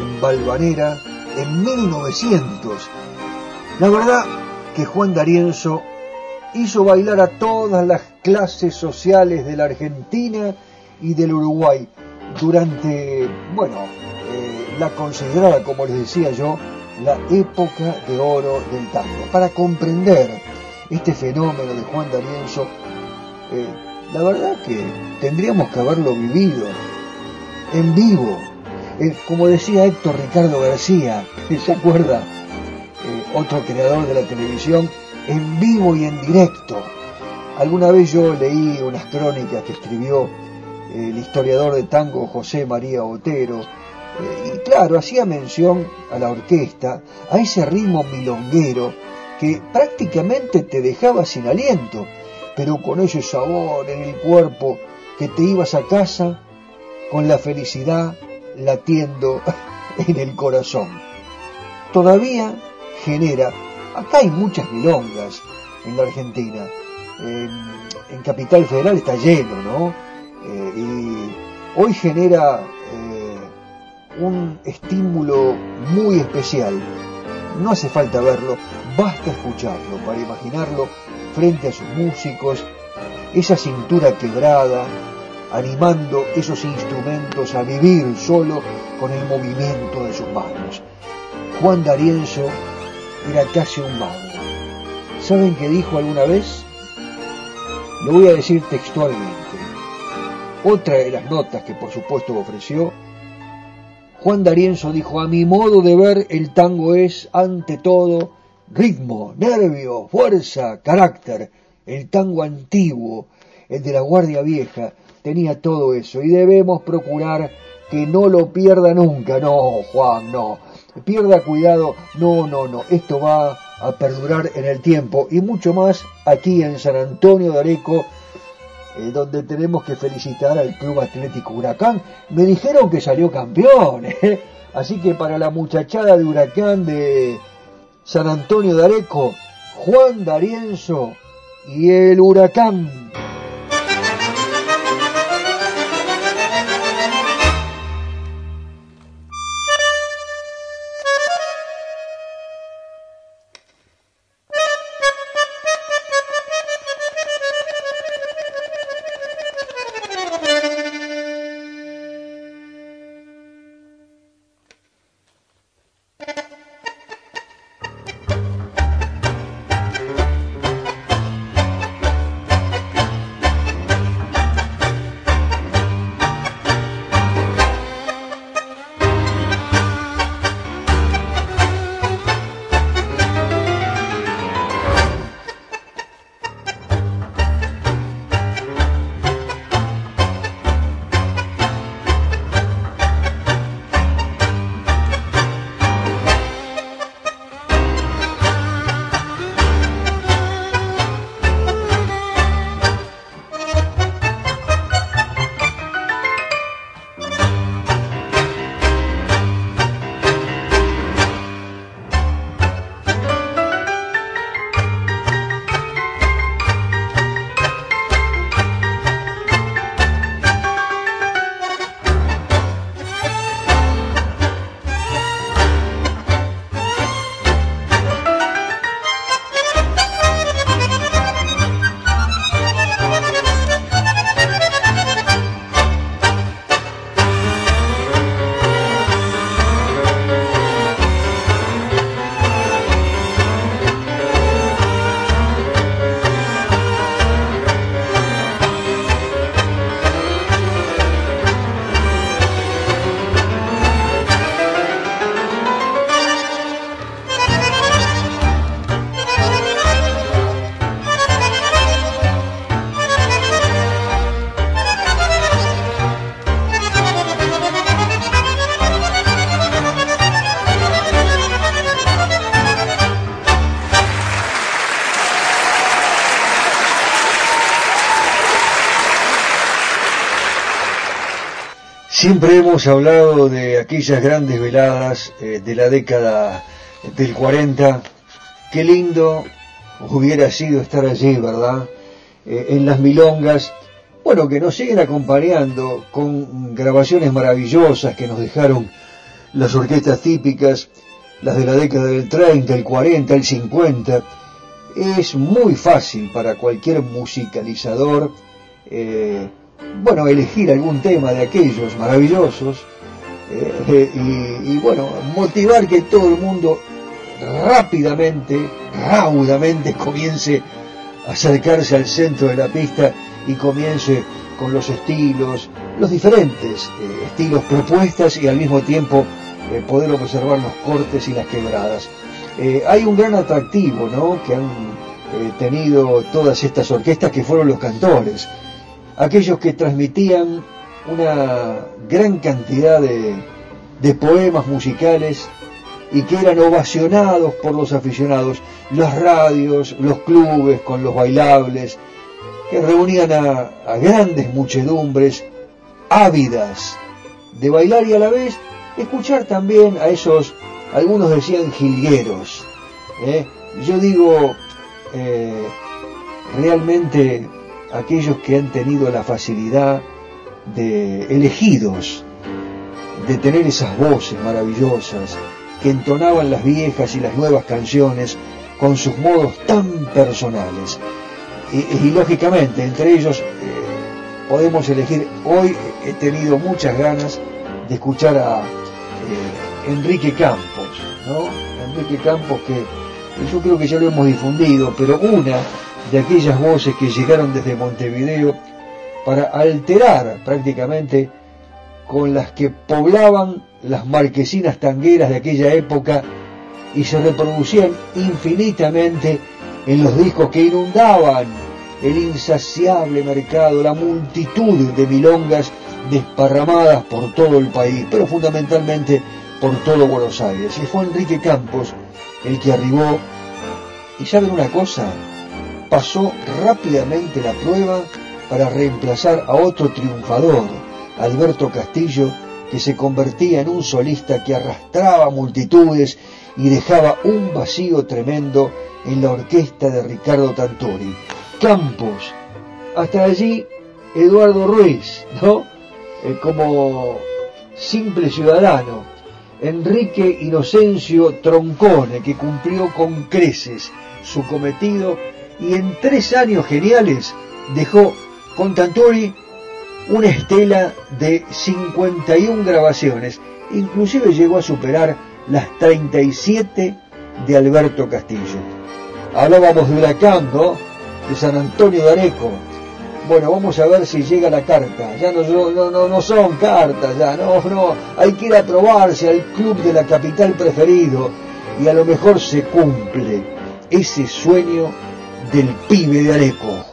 en Valvanera, en 1900. La verdad que Juan D'Arienzo hizo bailar a todas las clases sociales de la Argentina y del Uruguay durante, bueno, eh, la considerada, como les decía yo, la época de oro del tango. Para comprender este fenómeno de Juan D'Arienzo, eh, la verdad que tendríamos que haberlo vivido en vivo. Eh, como decía Héctor Ricardo García, ¿se acuerda? Otro creador de la televisión, en vivo y en directo. Alguna vez yo leí unas crónicas que escribió el historiador de tango José María Otero, eh, y claro, hacía mención a la orquesta, a ese ritmo milonguero que prácticamente te dejaba sin aliento, pero con ese sabor en el cuerpo que te ibas a casa con la felicidad latiendo en el corazón. Todavía genera, acá hay muchas milongas en la Argentina, en Capital Federal está lleno, ¿no? Eh, y hoy genera eh, un estímulo muy especial. No hace falta verlo, basta escucharlo para imaginarlo frente a sus músicos, esa cintura quebrada, animando esos instrumentos a vivir solo con el movimiento de sus manos. Juan D'Arienzo era casi un mago. ¿Saben qué dijo alguna vez? Lo voy a decir textualmente. Otra de las notas que por supuesto ofreció, Juan D'Arienzo dijo, a mi modo de ver el tango es ante todo ritmo, nervio, fuerza, carácter. El tango antiguo, el de la Guardia Vieja, tenía todo eso y debemos procurar que no lo pierda nunca. No, Juan, no. Pierda cuidado. No, no, no. Esto va a perdurar en el tiempo y mucho más aquí en San Antonio de Areco eh, donde tenemos que felicitar al Club Atlético Huracán. Me dijeron que salió campeón, ¿eh? así que para la muchachada de Huracán de San Antonio de Areco, Juan D'Arienzo y el Huracán. Siempre hemos hablado de aquellas grandes veladas eh, de la década del 40. Qué lindo hubiera sido estar allí, ¿verdad? Eh, en las milongas. Bueno, que nos siguen acompañando con grabaciones maravillosas que nos dejaron las orquestas típicas, las de la década del 30, el 40, el 50. Es muy fácil para cualquier musicalizador eh, bueno, elegir algún tema de aquellos maravillosos eh, y, bueno, motivar que todo el mundo rápidamente, raudamente comience a acercarse al centro de la pista y comience con los estilos, los diferentes eh, estilos propuestas y al mismo tiempo eh, poder observar los cortes y las quebradas. hay un gran atractivo ¿no? que han tenido todas estas orquestas que fueron los cantores aquellos que transmitían una gran cantidad de, poemas musicales y que eran ovacionados por los aficionados, las radios, los clubes con los bailables, que reunían a, grandes muchedumbres ávidas de bailar y a la vez escuchar también a esos, algunos decían jilgueros. ¿eh? Yo digo, eh, realmente aquellos que han tenido la facilidad de elegidos, de tener esas voces maravillosas que entonaban las viejas y las nuevas canciones con sus modos tan personales. Y, lógicamente, entre ellos eh, podemos elegir, hoy he tenido muchas ganas de escuchar a eh, Enrique Campos, ¿no? Enrique Campos que yo creo que ya lo hemos difundido, pero una de aquellas voces que llegaron desde Montevideo para alterar prácticamente con las que poblaban las marquesinas tangueras de aquella época y se reproducían infinitamente en los discos que inundaban el insaciable mercado, la multitud de milongas desparramadas por todo el país, pero fundamentalmente por todo Buenos Aires. Y fue Enrique Campos el que arribó. ¿Y saben una cosa? Pasó rápidamente la prueba para reemplazar a otro triunfador, Alberto Castillo, que se convertía en un solista que arrastraba multitudes y dejaba un vacío tremendo en la orquesta de Ricardo Tantori. Campos, hasta allí Eduardo Ruiz, ¿no? Eh, como simple ciudadano. Enrique Inocencio Troncone, que cumplió con creces su cometido y en tres años geniales dejó con Tantori una estela de 51 grabaciones, inclusive llegó a superar las 37 de Alberto Castillo. Hablábamos de Huracán, ¿no? De San Antonio de Areco. Bueno, vamos a ver si llega la carta. Ya no, no son cartas, ya, no, no. Hay que ir a probarse al club de la capital preferido y a lo mejor se cumple ese sueño del pibe de Areco.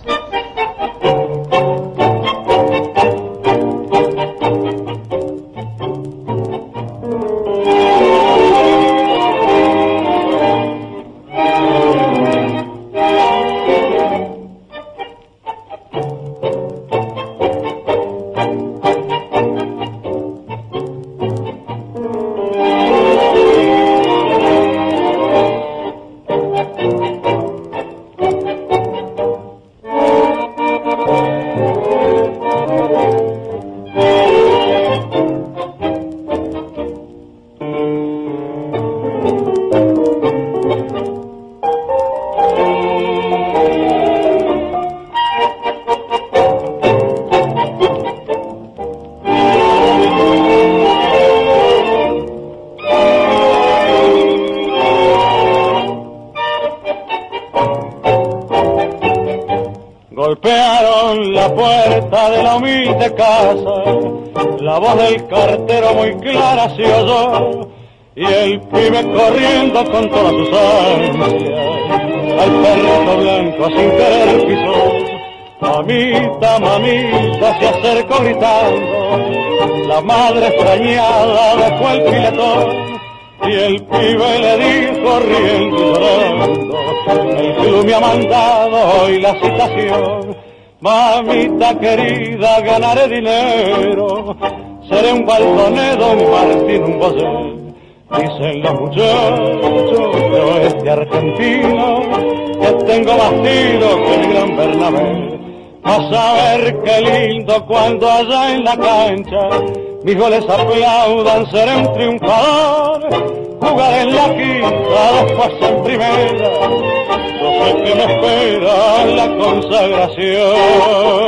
Con todas sus ansias. Al perro blanco sin querer. Mamita, mamita se acercó gritando. La madre extrañada dejó el filetón. Y el pibe le dijo riendo y llorando, el club me ha mandado hoy la citación. Mamita querida, ganaré dinero seré un baldonedo, un Martín, un Bosé. Dicen los muchachos de oeste argentino que tengo bastido que el gran Bernabé. A saber qué lindo cuando allá en la cancha mis goles aplaudan, seré un triunfador. Jugaré en la quinta, después en primera. Yo sé que me espera la consagración.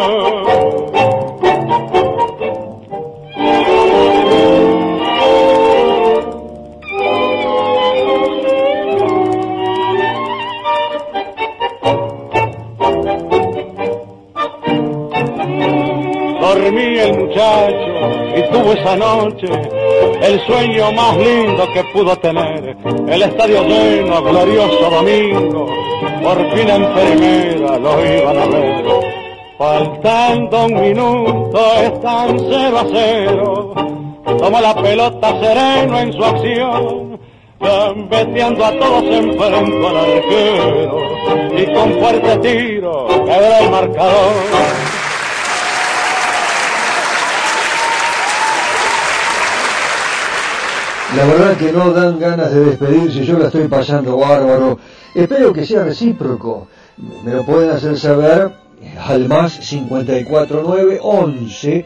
El muchacho y tuvo esa noche el sueño más lindo que pudo tener. El estadio lleno, glorioso domingo, por fin enfermera lo iban a ver. Faltando un minuto están cero a cero, toma la pelota sereno en su acción, gambeteando a todos enfrento al arquero y con fuerte tiro quebra el marcador. La verdad que no dan ganas de despedirse, yo la estoy pasando bárbaro. Espero que sea recíproco. Me lo pueden hacer saber al más 549 11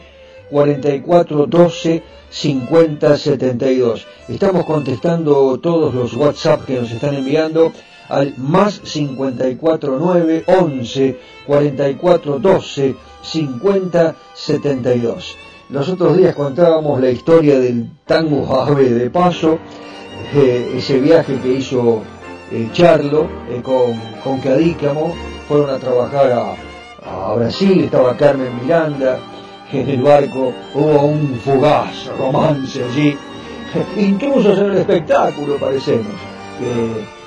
44 12 50 72. Estamos contestando todos los WhatsApp que nos están enviando al más 549 11 44 12 50 72. Los otros días contábamos la historia del tango ave de paso, eh, ese viaje que hizo eh, Charlo eh, con, con Cadícamo, fueron a trabajar a, Brasil, estaba Carmen Miranda, en el barco hubo un fugaz romance allí, incluso en el espectáculo parecemos.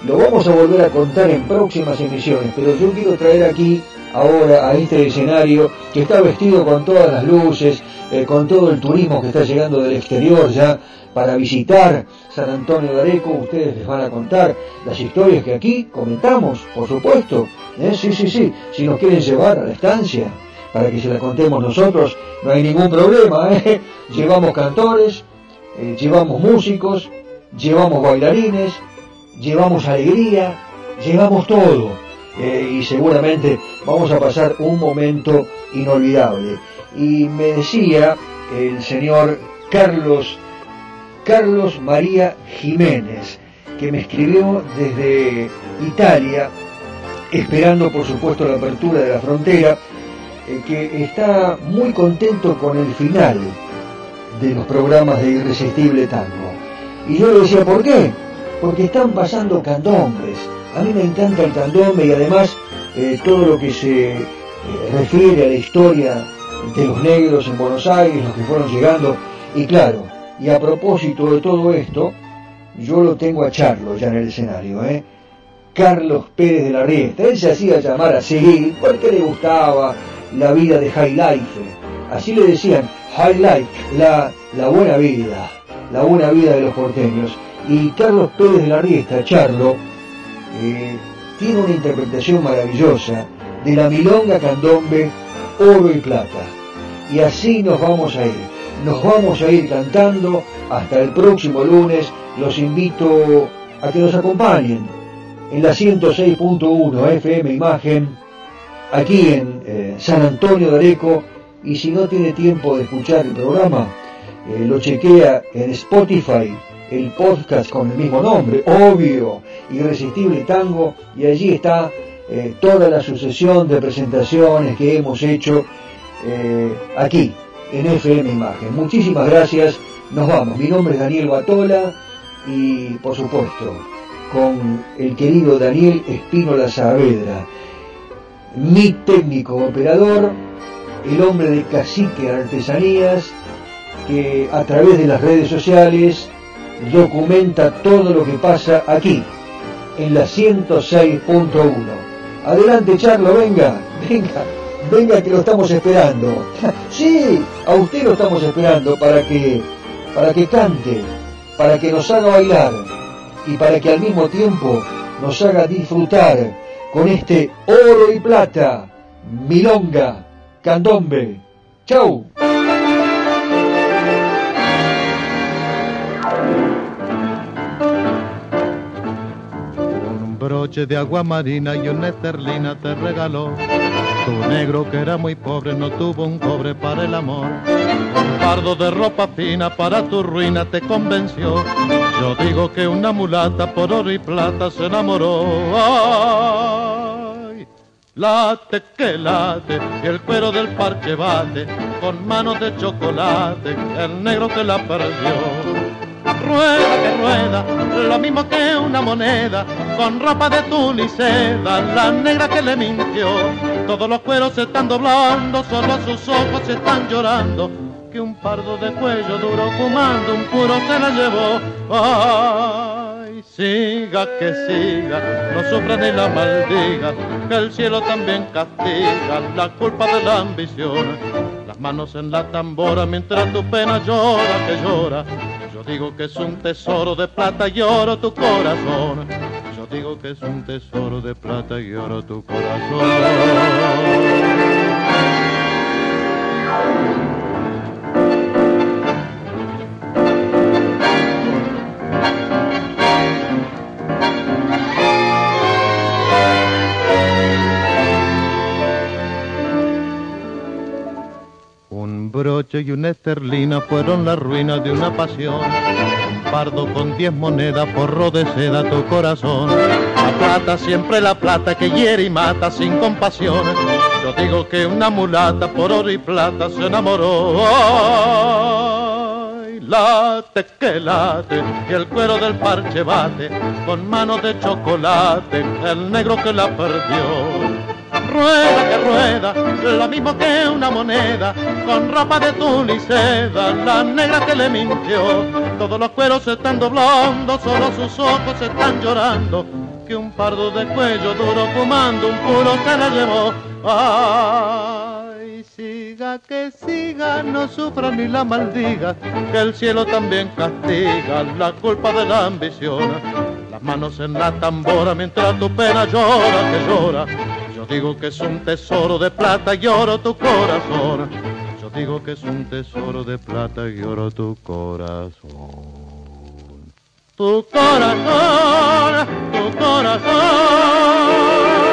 lo vamos a volver a contar en próximas emisiones, pero yo quiero traer aquí ahora a este escenario que está vestido con todas las luces, eh, con todo el turismo que está llegando del exterior ya para visitar San Antonio de Areco, ustedes les van a contar las historias que aquí comentamos, por supuesto. ¿eh? Sí, sí, sí, si nos quieren llevar a la estancia para que se la contemos nosotros, no hay ningún problema. ¿eh? Llevamos cantores, llevamos músicos, llevamos bailarines, llevamos alegría, llevamos todo. y seguramente vamos a pasar un momento inolvidable y me decía el señor Carlos, Carlos María Jiménez, que me escribió desde Italia, esperando por supuesto la apertura de la frontera, eh, que está muy contento con el final de los programas de Irresistible Tango. Y yo le decía, ¿por qué? Porque están pasando candombres. A mí me encanta el candombe y además eh, todo lo que se eh, refiere a la historia de los negros en Buenos Aires, los que fueron llegando. Y claro, y a propósito de todo esto, yo lo tengo a Charlo ya en el escenario, ¿eh? Carlos Pérez de la Riesta. Él se hacía llamar así porque le gustaba la vida de High Life. Así le decían, High Life, la, la buena vida, la buena vida de los porteños. Y Carlos Pérez de la Riesta, Charlo, eh, tiene una interpretación maravillosa de la milonga candombe oro y plata. Y así nos vamos a ir. Nos vamos a ir cantando hasta el próximo lunes. Los invito a que nos acompañen en la 106.1 FM Imagen, aquí en eh, San Antonio de Areco. Y si no tiene tiempo de escuchar el programa, eh, lo chequea en Spotify, el podcast con el mismo nombre, obvio, Irresistible Tango, y allí está eh, toda la sucesión de presentaciones que hemos hecho eh, aquí en FM Imagen. Muchísimas gracias, nos vamos. Mi nombre es Daniel Batola y por supuesto con el querido Daniel Espínola Saavedra, mi técnico operador, el hombre de Cacique Artesanías, que a través de las redes sociales documenta todo lo que pasa aquí, en la 106.1. Adelante, Charlo, venga, venga, venga que lo estamos esperando. sí, a usted lo estamos esperando para que, para que cante, para que nos haga bailar y para que al mismo tiempo nos haga disfrutar con este oro y plata, milonga, candombe. ¡Chau! Broche de agua marina y una esterlina te regaló. Tu negro que era muy pobre no tuvo un cobre para el amor. Un pardo de ropa fina para tu ruina te convenció. Yo digo que una mulata por oro y plata se enamoró. Ay, late que late y el cuero del parche bate con manos de chocolate el negro que la perdió rueda que rueda, lo mismo que una moneda, con ropa de tul y seda, la negra que le mintió. Todos los cueros se están doblando, solo sus ojos se están llorando, que un pardo de cuello duro fumando un puro se la llevó. Ay, siga que siga, no sufra ni la maldiga, que el cielo también castiga la culpa de la ambición. Las manos en la tambora mientras tu pena llora que llora digo que es un tesoro de plata y oro tu corazón. Yo digo que es un tesoro de plata y oro tu corazón. Y una esterlina fueron la ruina de una pasión. Pardo con diez monedas forró de seda tu corazón. La plata, siempre la plata que hiere y mata sin compasión. Yo digo que una mulata por oro y plata se enamoró. Ay, late que late y el cuero del parche bate con manos de chocolate el negro que la perdió rueda que rueda, lo mismo que una moneda, con ropa de tul seda, la negra que le mintió. Todos los cueros se están doblando, solo sus ojos se están llorando, que un pardo de cuello duro fumando un puro se la llevó. Ay, siga que siga, no sufra ni la maldiga, que el cielo también castiga la culpa de la ambición. Las manos en la tambora mientras tu pena llora, que llora yo digo que es un tesoro de plata y oro tu corazón. Yo digo que es un tesoro de plata y oro tu corazón. Tu corazón, tu corazón.